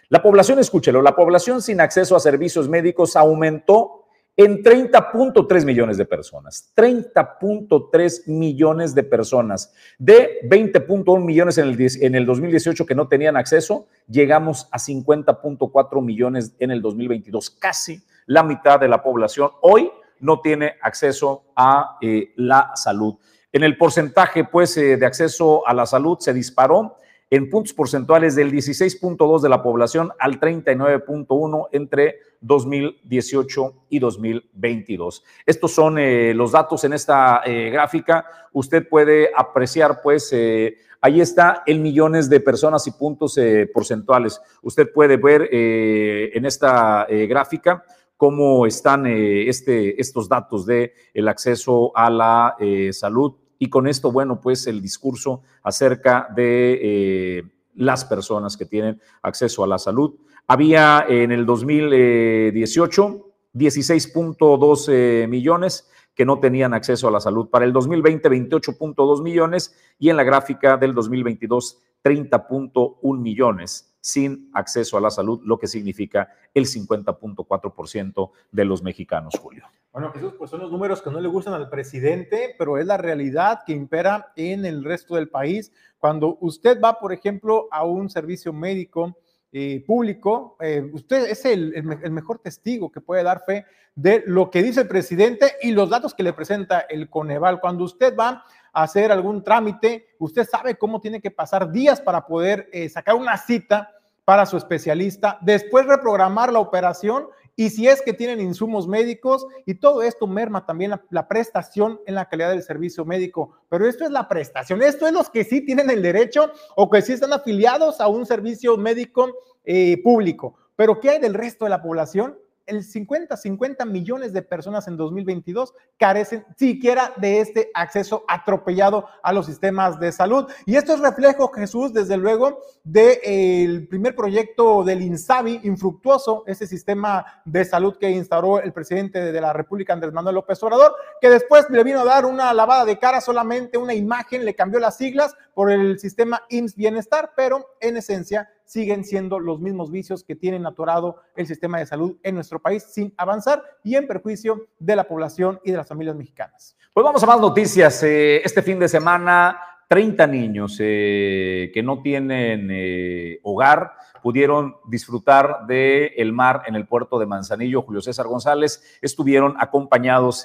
la población, escúchelo, la población sin acceso a servicios médicos aumentó en 30.3 millones de personas. 30.3 millones de personas. De 20.1 millones en el, en el 2018 que no tenían acceso, llegamos a 50.4 millones en el 2022. Casi la mitad de la población hoy no tiene acceso a eh, la salud. En el porcentaje pues, eh, de acceso a la salud se disparó en puntos porcentuales del 16.2 de la población al 39.1 entre 2018 y 2022. Estos son eh, los datos en esta eh, gráfica. Usted puede apreciar, pues, eh, ahí está el millones de personas y puntos porcentuales. Usted puede ver en esta gráfica cómo están este, estos datos de acceso a la salud y con esto, bueno, pues el discurso acerca de las personas que tienen acceso a la salud. Había en el 2018 16.2 millones que no tenían acceso a la salud. Para el 2020, 28.2 millones y en la gráfica del 2022, 30.1 millones sin acceso a la salud, lo que significa el 50.4% de los mexicanos, Julio. Bueno, Jesús, pues son los números que no le gustan al presidente, pero es la realidad que impera en el resto del país. Cuando usted va, por ejemplo, a un servicio médico, eh, público, eh, usted es el, el, mejor testigo que puede dar fe de lo que dice el presidente y los datos que le presenta el Coneval. Cuando usted va hacer algún trámite, usted sabe cómo tiene que pasar días para poder eh, sacar una cita para su especialista, después reprogramar la operación y si es que tienen insumos médicos y todo esto merma también la, prestación en la calidad del servicio médico. Pero esto es la prestación, esto es los que sí tienen el derecho o que sí están afiliados a un servicio médico eh, público. Pero ¿qué hay del resto de la población? El 50, 50 millones de personas en 2022 carecen siquiera de este acceso atropellado a los sistemas de salud. Y esto es reflejo, Jesús, desde luego, del primer proyecto del INSABI, infructuoso, ese sistema de salud que instauró el presidente de la República, Andrés Manuel López Obrador, que después le vino a dar una lavada de cara solamente, una imagen, le cambió las siglas por el sistema IMSS Bienestar, pero en esencia siguen siendo los mismos vicios que tienen atorado el sistema de salud en nuestro país sin avanzar y en perjuicio de la población y de las familias mexicanas. Pues vamos a más noticias. Eh, este fin de semana, 30 niños eh, que no tienen eh, hogar pudieron disfrutar del el mar en el puerto de Manzanillo. Julio César González estuvieron acompañados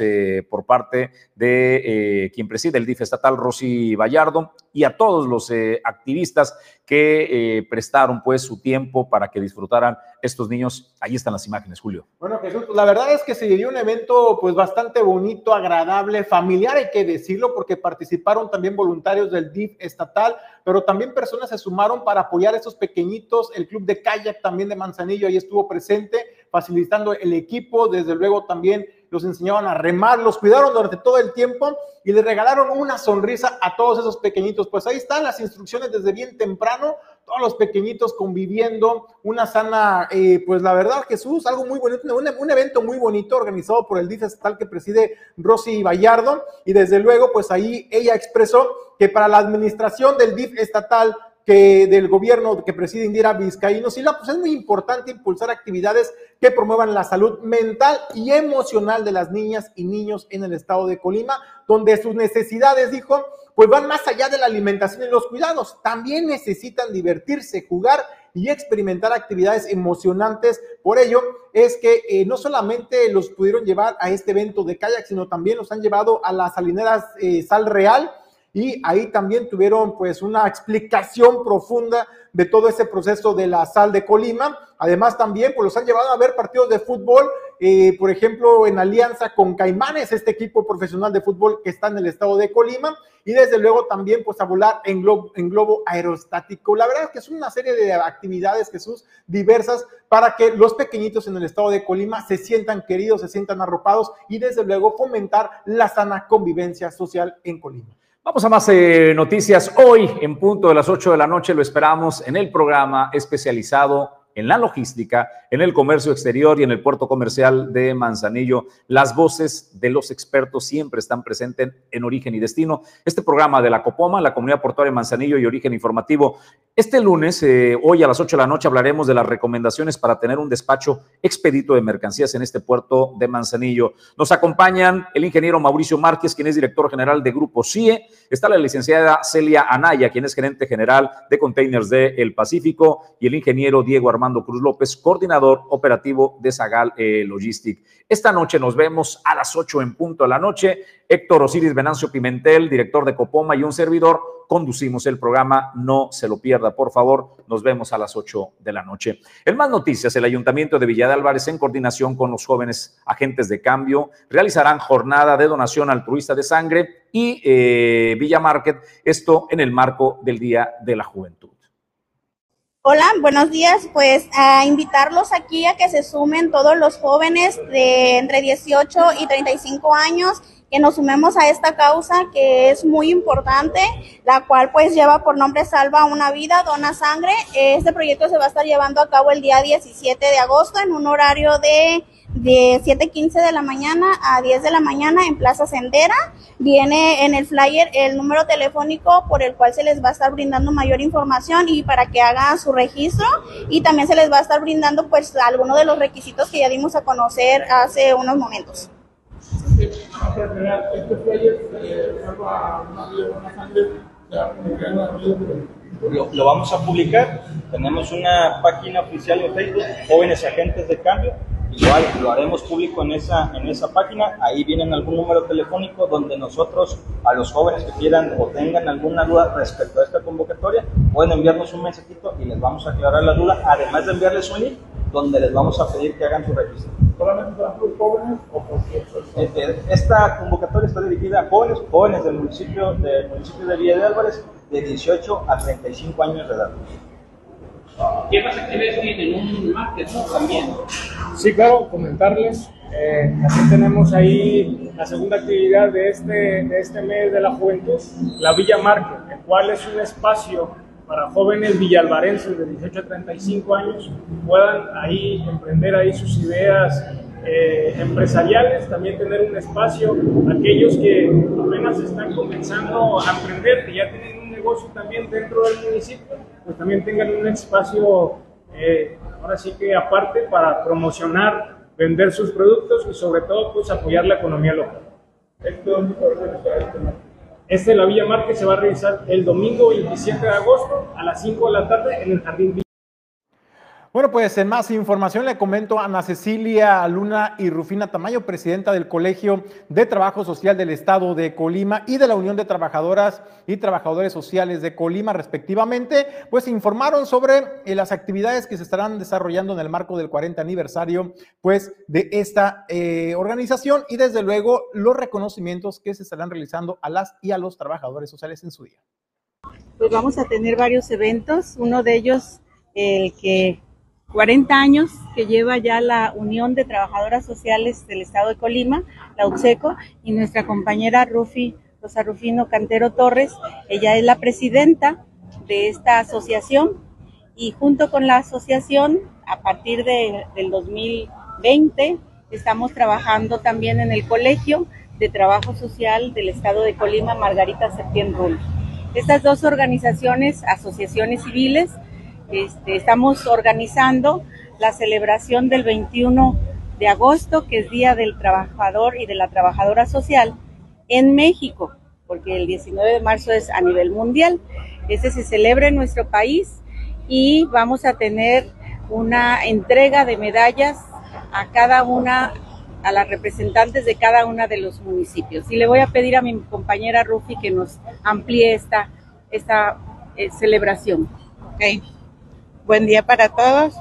por parte de quien preside el DIF estatal, Rosy Vallardo, y a todos los activistas que eh, prestaron pues su tiempo para que disfrutaran estos niños. Ahí están las imágenes, Julio. Bueno, Jesús, la verdad es que se dio un evento pues bastante bonito, agradable, familiar, hay que decirlo, porque participaron también voluntarios del DIF estatal, pero también personas se sumaron para apoyar a estos pequeñitos. El club de kayak también de Manzanillo ahí estuvo presente, facilitando el equipo, desde luego también los enseñaban a remar, los cuidaron durante todo el tiempo y les regalaron una sonrisa a todos esos pequeñitos. Pues ahí están las instrucciones desde bien temprano, todos los pequeñitos conviviendo, una sana, eh, pues la verdad, Jesús, algo muy bonito, un, evento muy bonito organizado por el DIF estatal que preside Rosy Vallardo y desde luego, pues ahí ella expresó que para la administración del DIF estatal que del gobierno que preside Indira Vizcaíno Silva, pues es muy importante impulsar actividades que promuevan la salud mental y emocional de las niñas y niños en el estado de Colima, donde sus necesidades, dijo, pues van más allá de la alimentación y los cuidados. También necesitan divertirse, jugar y experimentar actividades emocionantes. Por ello es que eh, no solamente los pudieron llevar a este evento de kayak, sino también los han llevado a las salineras eh, Sal Real, y ahí también tuvieron pues una explicación profunda de todo ese proceso de la sal de Colima. Además también pues los han llevado a ver partidos de fútbol, eh, por ejemplo en alianza con Caimanes, este equipo profesional de fútbol que está en el estado de Colima, y desde luego también pues a volar en globo, en globo aerostático. La verdad es que es una serie de actividades, Jesús, diversas para que los pequeñitos en el estado de Colima se sientan queridos, se sientan arropados y desde luego fomentar la sana convivencia social en Colima. Vamos a más eh, noticias. Hoy, en punto de las 8 de la noche, lo esperamos en el programa especializado en la logística, en el comercio exterior y en el puerto comercial de Manzanillo. Las voces de los expertos siempre están presentes en Origen y Destino. Este programa de la Copoma, la Comunidad Portuaria de Manzanillo y Origen Informativo. Este lunes, eh, hoy a las 8 de la noche, hablaremos de las recomendaciones para tener un despacho expedito de mercancías en este puerto de Manzanillo. Nos acompañan el ingeniero Mauricio Márquez, quien es director general de Grupo CIE. Está la licenciada Celia Anaya, quien es gerente general de Containers de El Pacífico, y el ingeniero Diego Armando Cruz López, coordinador operativo de Zagal eh, Logistic. Esta noche nos vemos a las 8 en punto de la noche Héctor Osiris Venancio Pimentel, director de Copoma y un servidor, conducimos el programa. No se lo pierda, por favor. Nos vemos a las 8 de la noche. En más noticias, el Ayuntamiento de Villa de Álvarez, en coordinación con los jóvenes agentes de cambio, realizarán jornada de donación altruista de sangre y eh, Villa Market, esto en el marco del Día de la Juventud. Hola, buenos días. Pues a invitarlos aquí a que se sumen todos los jóvenes de entre 18 y 35 años que nos sumemos a esta causa que es muy importante, la cual pues lleva por nombre Salva una vida, dona sangre. Este proyecto se va a estar llevando a cabo el día 17 de agosto en un horario de de 7.15 de la mañana a 10 de la mañana en Plaza Sendera. Viene en el flyer el número telefónico por el cual se les va a estar brindando mayor información y para que hagan su registro y también se les va a estar brindando pues algunos de los requisitos que ya dimos a conocer hace unos momentos. Lo, lo, vamos a publicar. Tenemos una página oficial de Facebook, Jóvenes Agentes de Cambio. Igual lo haremos público en esa, en esa página. Ahí vienen algún número telefónico donde nosotros, a los jóvenes que quieran o tengan alguna duda respecto a esta convocatoria, pueden enviarnos un mensajito y les vamos a aclarar la duda. Además de enviarles un link donde les vamos a pedir que hagan su registro. ¿Solamente para los jóvenes o por este, Esta convocatoria está dirigida a jóvenes, jóvenes del municipio, del municipio de Villa de Álvarez, de 18 a 35 años de edad. ¿Qué más actividades tienen? ¿Un market también? Sí, claro, comentarles. Eh, tenemos ahí la segunda actividad de este, de este mes de la juventud, la Villa Market, el cual es un espacio para jóvenes villalvarenses de 18 a 35 años puedan ahí emprender ahí sus ideas eh, empresariales, también tener un espacio, aquellos que apenas están comenzando a emprender, que ya tienen un negocio también dentro del municipio, pues también tengan un espacio, eh, ahora sí que aparte, para promocionar, vender sus productos y sobre todo pues apoyar la economía local. Esto es este la Villa Márquez se va a realizar el domingo 27 de agosto a las 5 de la tarde en el Jardín. Bueno, pues en más información le comento a Ana Cecilia Luna y Rufina Tamayo, presidenta del Colegio de Trabajo Social del Estado de Colima y de la Unión de Trabajadoras y Trabajadores Sociales de Colima, respectivamente, pues informaron sobre eh, las actividades que se estarán desarrollando en el marco del 40 aniversario, pues, de esta eh, organización y desde luego los reconocimientos que se estarán realizando a las y a los trabajadores sociales en su día. Pues vamos a tener varios eventos, uno de ellos el que 40 años que lleva ya la Unión de Trabajadoras Sociales del Estado de Colima, la UTSECO, y nuestra compañera Rufi, Rosa Rufino Cantero Torres, ella es la presidenta de esta asociación y junto con la asociación, a partir de, del 2020, estamos trabajando también en el Colegio de Trabajo Social del Estado de Colima, Margarita Septién Estas dos organizaciones, asociaciones civiles, este, estamos organizando la celebración del 21 de agosto, que es Día del Trabajador y de la Trabajadora Social, en México, porque el 19 de marzo es a nivel mundial. Ese se celebra en nuestro país y vamos a tener una entrega de medallas a cada una, a las representantes de cada una de los municipios. Y le voy a pedir a mi compañera Rufi que nos amplíe esta, esta eh, celebración. Okay. Buen día para todos.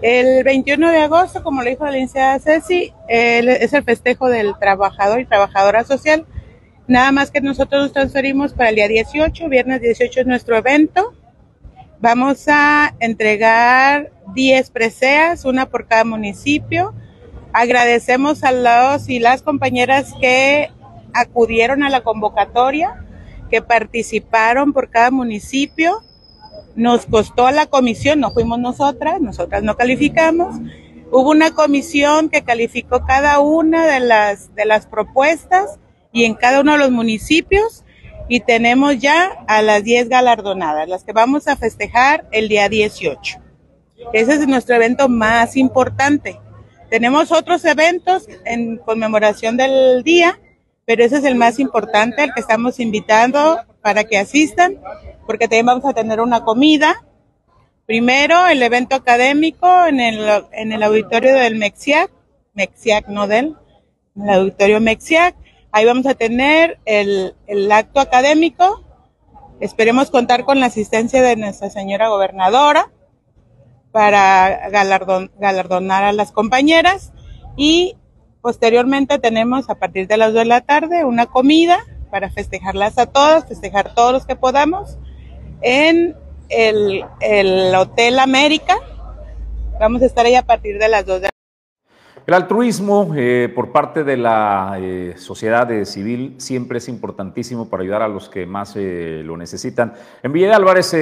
El 21 de agosto, como lo dijo la licenciada Ceci, es el festejo del trabajador y trabajadora social. Nada más que nosotros nos transferimos para el día 18, viernes 18 es nuestro evento. Vamos a entregar 10 preseas, una por cada municipio. Agradecemos a los y las compañeras que acudieron a la convocatoria, que participaron por cada municipio nos costó la comisión, no fuimos nosotras, nosotras no calificamos. Hubo una comisión que calificó cada una de las, de las propuestas y en cada uno de los municipios y tenemos ya a las 10 galardonadas, las que vamos a festejar el día 18. Ese es nuestro evento más importante. Tenemos otros eventos en conmemoración del día, pero ese es el más importante, al que estamos invitando para que asistan porque también vamos a tener una comida. Primero, el evento académico en el, en el auditorio del MEXIAC, MEXIAC no del, el auditorio MEXIAC. Ahí vamos a tener el, el acto académico. Esperemos contar con la asistencia de nuestra señora gobernadora para galardon, galardonar a las compañeras y posteriormente tenemos a partir de las 2 de la tarde una comida para festejarlas a todas, festejar todos los que podamos en el, el Hotel América. Vamos a estar ahí a partir de las 2 de la el altruismo eh, por parte de la eh, sociedad civil siempre es importantísimo para ayudar a los que más eh, lo necesitan. En Villa Álvarez,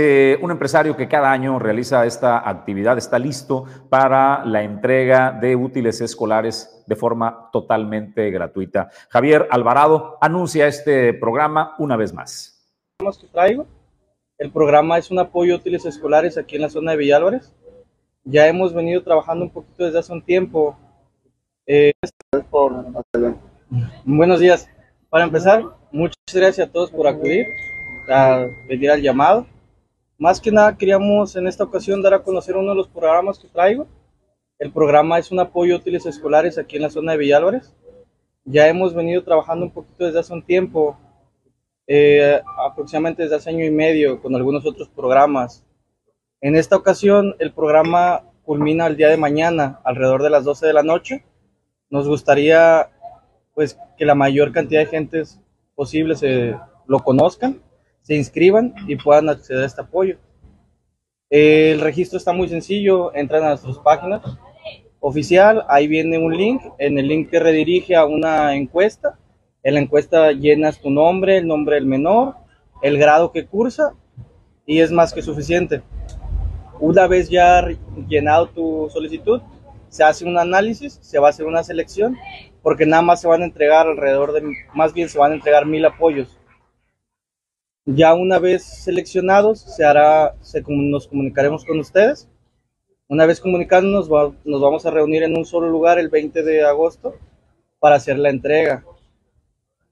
un empresario que cada año realiza esta actividad está listo para la entrega de útiles escolares de forma totalmente gratuita. Javier Alvarado anuncia este programa una vez más. que traigo. El programa es un apoyo a útiles escolares aquí en la zona de Villa Álvarez. Ya hemos venido trabajando un poquito desde hace un tiempo eh, buenos días. Para empezar, muchas gracias a todos por acudir, a venir al llamado. Más que nada queríamos en esta ocasión dar a conocer uno de los programas que traigo. El programa es un apoyo a útiles escolares aquí en la zona de Villalvares. Ya hemos venido trabajando un poquito desde hace un tiempo, eh, aproximadamente desde hace año y medio, con algunos otros programas. En esta ocasión, el programa culmina el día de mañana, alrededor de las 12 de la noche nos gustaría pues que la mayor cantidad de gentes posible se lo conozcan, se inscriban y puedan acceder a este apoyo. El registro está muy sencillo, entran a nuestras páginas oficial, ahí viene un link, en el link te redirige a una encuesta, en la encuesta llenas tu nombre, el nombre del menor, el grado que cursa y es más que suficiente. Una vez ya llenado tu solicitud, se hace un análisis, se va a hacer una selección, porque nada más se van a entregar alrededor de, más bien se van a entregar mil apoyos. Ya una vez seleccionados, se hará, se, nos comunicaremos con ustedes. Una vez comunicándonos, nos vamos a reunir en un solo lugar el 20 de agosto para hacer la entrega.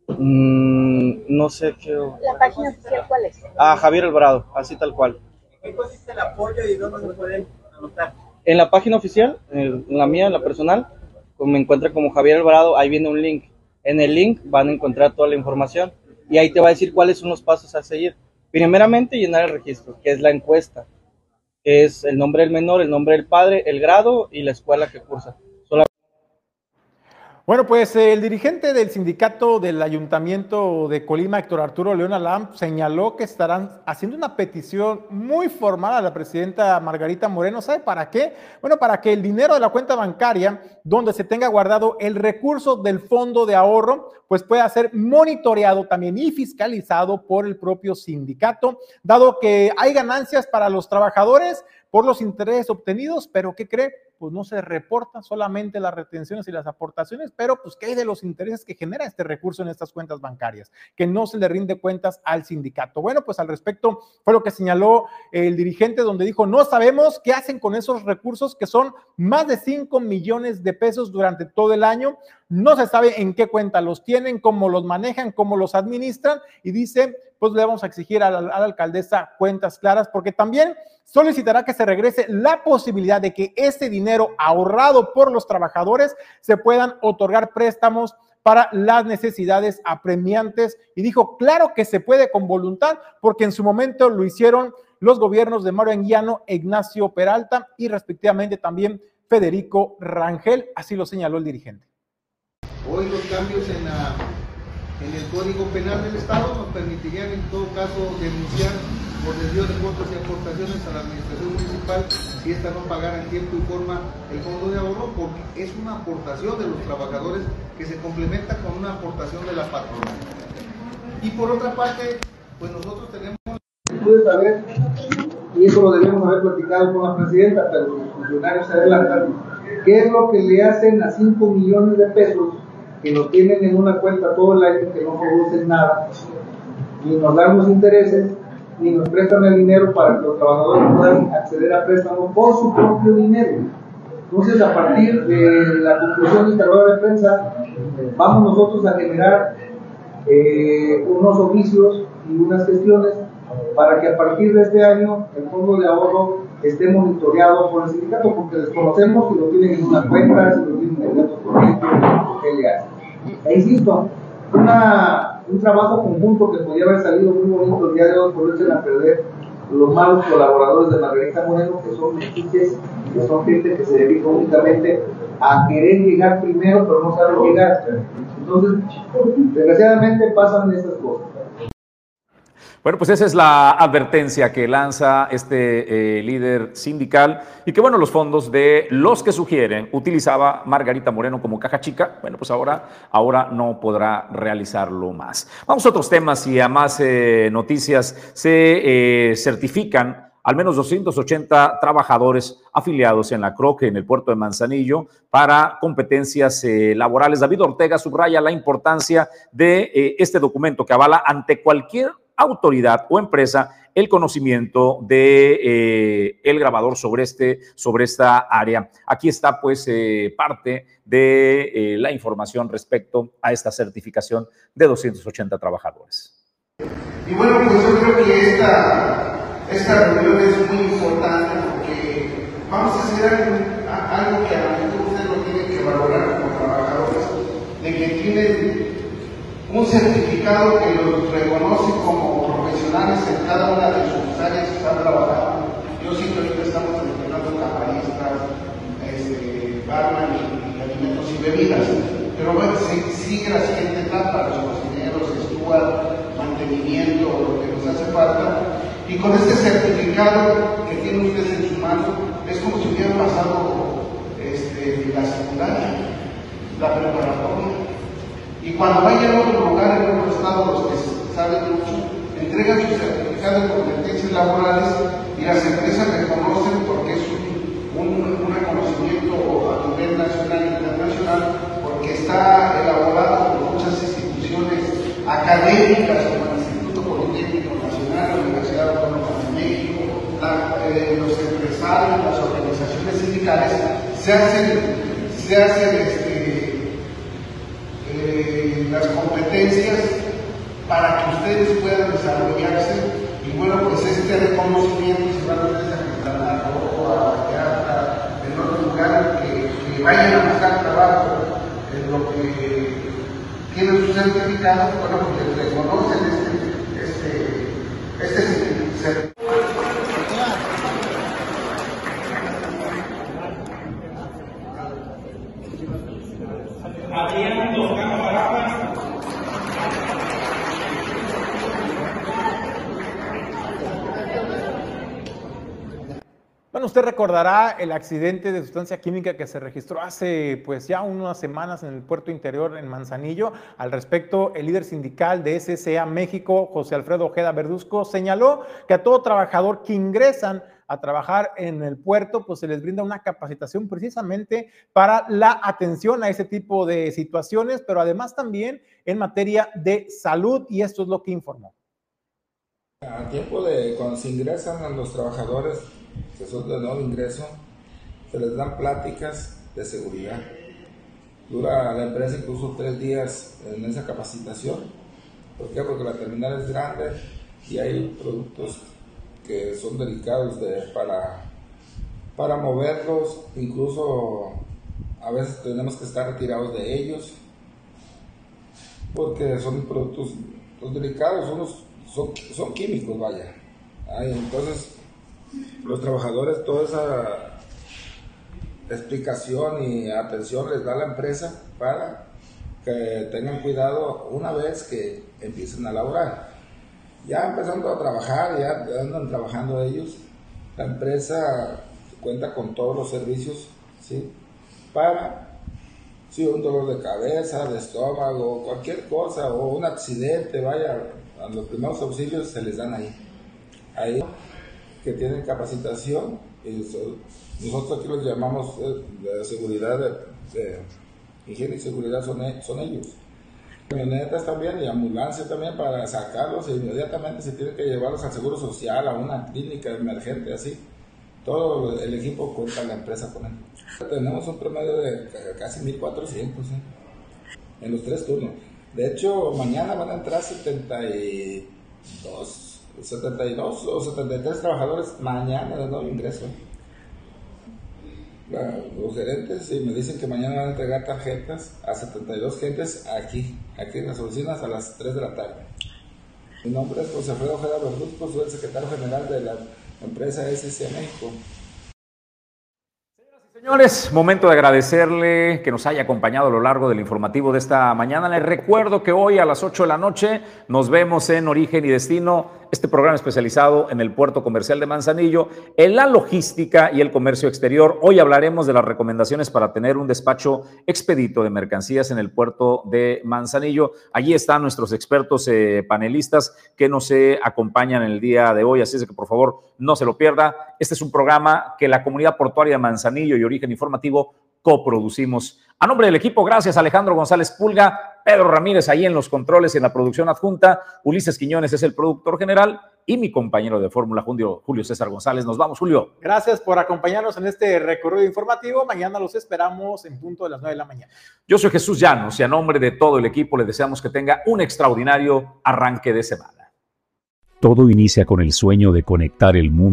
Mm, no sé qué. ¿La página oficial cuál es? Ah, Javier Alvarado, así tal cual. ¿Qué consiste el apoyo y dónde se pueden anotar? En la página oficial, en la mía, en la personal, me encuentra como Javier Alvarado, ahí viene un link. En el link van a encontrar toda la información y ahí te va a decir cuáles son los pasos a seguir. Primeramente, llenar el registro, que es la encuesta, que es el nombre del menor, el nombre del padre, el grado y la escuela que cursa. Bueno, pues el dirigente del sindicato del Ayuntamiento de Colima, Héctor Arturo León Alam, señaló que estarán haciendo una petición muy formal a la presidenta Margarita Moreno. ¿Sabe para qué? Bueno, para que el dinero de la cuenta bancaria, donde se tenga guardado el recurso del fondo de ahorro, pues pueda ser monitoreado también y fiscalizado por el propio sindicato, dado que hay ganancias para los trabajadores por los intereses obtenidos, pero ¿qué cree? Pues no se reportan solamente las retenciones y las aportaciones, pero pues qué hay de los intereses que genera este recurso en estas cuentas bancarias, que no se le rinde cuentas al sindicato. Bueno, pues al respecto fue lo que señaló el dirigente donde dijo, no sabemos qué hacen con esos recursos que son más de 5 millones de pesos durante todo el año, no se sabe en qué cuenta los tienen, cómo los manejan, cómo los administran y dice, pues le vamos a exigir a la, alcaldesa cuentas claras porque también solicitará que se regrese la posibilidad de que ese dinero ahorrado por los trabajadores se puedan otorgar préstamos para las necesidades apremiantes y dijo, claro que se puede con voluntad, porque en su momento lo hicieron los gobiernos de Mario Anguiano, Ignacio Peralta y respectivamente también Federico Rangel, así lo señaló el dirigente. Hoy los cambios en, la, en el Código Penal del Estado nos permitirían en todo caso denunciar por desvío de votos y aportaciones a la administración municipal si esta no pagara en tiempo y forma el fondo de ahorro, porque es una aportación de los trabajadores que se complementa con una aportación de la patrona. Y por otra parte, pues nosotros tenemos saber, y eso lo debemos haber platicado con la presidenta, pero los funcionarios se adelantan, qué es lo que le hacen a 5 millones de pesos que lo tienen en una cuenta todo el año, que no producen nada, y nos dan los intereses, ni nos prestan el dinero para que los trabajadores puedan acceder a préstamos por su propio dinero. Entonces, a partir de la conclusión de rueda de prensa, vamos nosotros a generar eh, unos oficios y unas gestiones para que a partir de este año el fondo de ahorro esté monitoreado por el sindicato, porque desconocemos si lo tienen en una cuenta, si lo tienen en otro proyecto, qué le hacen. E insisto, una, un trabajo conjunto que podía haber salido muy bonito el día de hoy, por a perder los malos colaboradores de Margarita Moreno, que son metiches, que son gente que se dedica únicamente a querer llegar primero, pero no saben llegar. Entonces, desgraciadamente pasan estas cosas. Bueno, pues esa es la advertencia que lanza este eh, líder sindical y que, bueno, los fondos de los que sugieren utilizaba Margarita Moreno como caja chica, bueno, pues ahora, ahora no podrá realizarlo más. Vamos a otros temas y a más eh, noticias. Se eh, certifican al menos 280 trabajadores afiliados en la CROC en el puerto de Manzanillo para competencias laborales. David Ortega subraya la importancia de este documento que avala ante cualquier autoridad o empresa el conocimiento de eh, el grabador sobre este sobre esta área. Aquí está pues eh, parte de eh, la información respecto a esta certificación de 280 trabajadores. Y bueno, pues yo creo que esta, esta reunión es muy importante porque vamos a hacer algo, que a lo mejor usted lo tiene que valorar como trabajadores, de que tienen un certificado que los reconoce como profesionales en cada una de sus áreas que están trabajando. Yo siento que ahorita estamos entrenando camaristas, este, barman y, alimentos y bebidas, pero bueno, sigue la siguiente etapa, los cocineros, estúa, mantenimiento, lo que nos hace falta. Y con este certificado que tienen ustedes en su mano, es como si hubieran pasado este, la secundaria, la preparatoria y cuando vayan a otro lugar, en otro estado, los que saben mucho, entregan su certificado de competencias laborales y las empresas reconocen porque es un, reconocimiento a nivel nacional e internacional, porque está elaborado por muchas instituciones académicas como el Instituto Politécnico Nacional, la Universidad Autónoma de México, eh, los empresarios, las organizaciones sindicales, se hacen, se hacen este, las competencias para que ustedes puedan desarrollarse. Y bueno, pues este reconocimiento se va a hacer a Quintana Roo, a Vallarta, en otro lugar que, que, vayan a buscar trabajo en lo que tienen sus certificados, bueno, pues les reconocen este, este, este certificado. Usted recordará el accidente de sustancia química que se registró hace pues ya unas semanas en el puerto interior en Manzanillo. Al respecto, el líder sindical de SSA México, José Alfredo Ojeda Verduzco, señaló que a todo trabajador que ingresan a trabajar en el puerto, pues se les brinda una capacitación precisamente para la atención a ese tipo de situaciones, pero además también en materia de salud y esto es lo que informó. A tiempo de cuando se ingresan a los trabajadores son de nuevo ingreso, se les dan pláticas de seguridad. Dura la empresa incluso tres días en esa capacitación. ¿Por qué? Porque la terminal es grande y hay productos que son delicados de, para, para moverlos, incluso a veces tenemos que estar retirados de ellos, porque son productos delicados, son, son, químicos, vaya. entonces, los trabajadores toda esa explicación y atención les da la empresa para que tengan cuidado una vez que empiecen a laborar. Ya empezando a trabajar, ya andan trabajando ellos, la empresa cuenta con todos los servicios, ¿sí? Para, si un dolor de cabeza, de estómago, cualquier cosa, o un accidente, vaya, a los primeros auxilios se les dan ahí. Ahí que tienen capacitación, y nosotros aquí los llamamos eh, seguridad, de, higiene y seguridad son, e, son ellos. Camionetas también y ambulancia también para sacarlos e inmediatamente se tiene que llevarlos al seguro social, a una clínica emergente, así. Todo el equipo cuenta la empresa con él. Tenemos un promedio de casi 1400 ¿eh? en los tres turnos. De hecho, mañana van a entrar 72 72 o 73 trabajadores mañana de nuevo ingreso. los gerentes y me dicen que mañana van a entregar tarjetas a 72 gentes aquí, aquí en las oficinas a las 3 de la tarde. Mi nombre es José Alfredo Ojeda Verduzco, soy el secretario general de la empresa SC México. Señores, momento de agradecerle que nos haya acompañado a lo largo del informativo de esta mañana. Les recuerdo que hoy a las 8 de la noche nos vemos en Origen y Destino, este programa especializado en el puerto comercial de Manzanillo, en la logística y el comercio exterior. Hoy hablaremos de las recomendaciones para tener un despacho expedito de mercancías en el puerto de Manzanillo. Allí están nuestros expertos eh, panelistas que nos eh, acompañan en el día de hoy, así es que por favor no se lo pierda. Este es un programa que la comunidad portuaria de Manzanillo y Origen Informativo coproducimos. A nombre del equipo, gracias Alejandro González Pulga, Pedro Ramírez ahí en los controles y en la producción adjunta, Ulises Quiñones es el productor general y mi compañero de fórmula, Julio, Julio César González. Nos vamos, Julio. Gracias por acompañarnos en este recorrido informativo. Mañana los esperamos en punto de las 9 de la mañana. Yo soy Jesús Llanos y a nombre de todo el equipo le deseamos que tenga un extraordinario arranque de semana. Todo inicia con el sueño de conectar el mundo